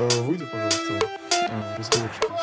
Э, выйди, пожалуйста, э, разговорчик.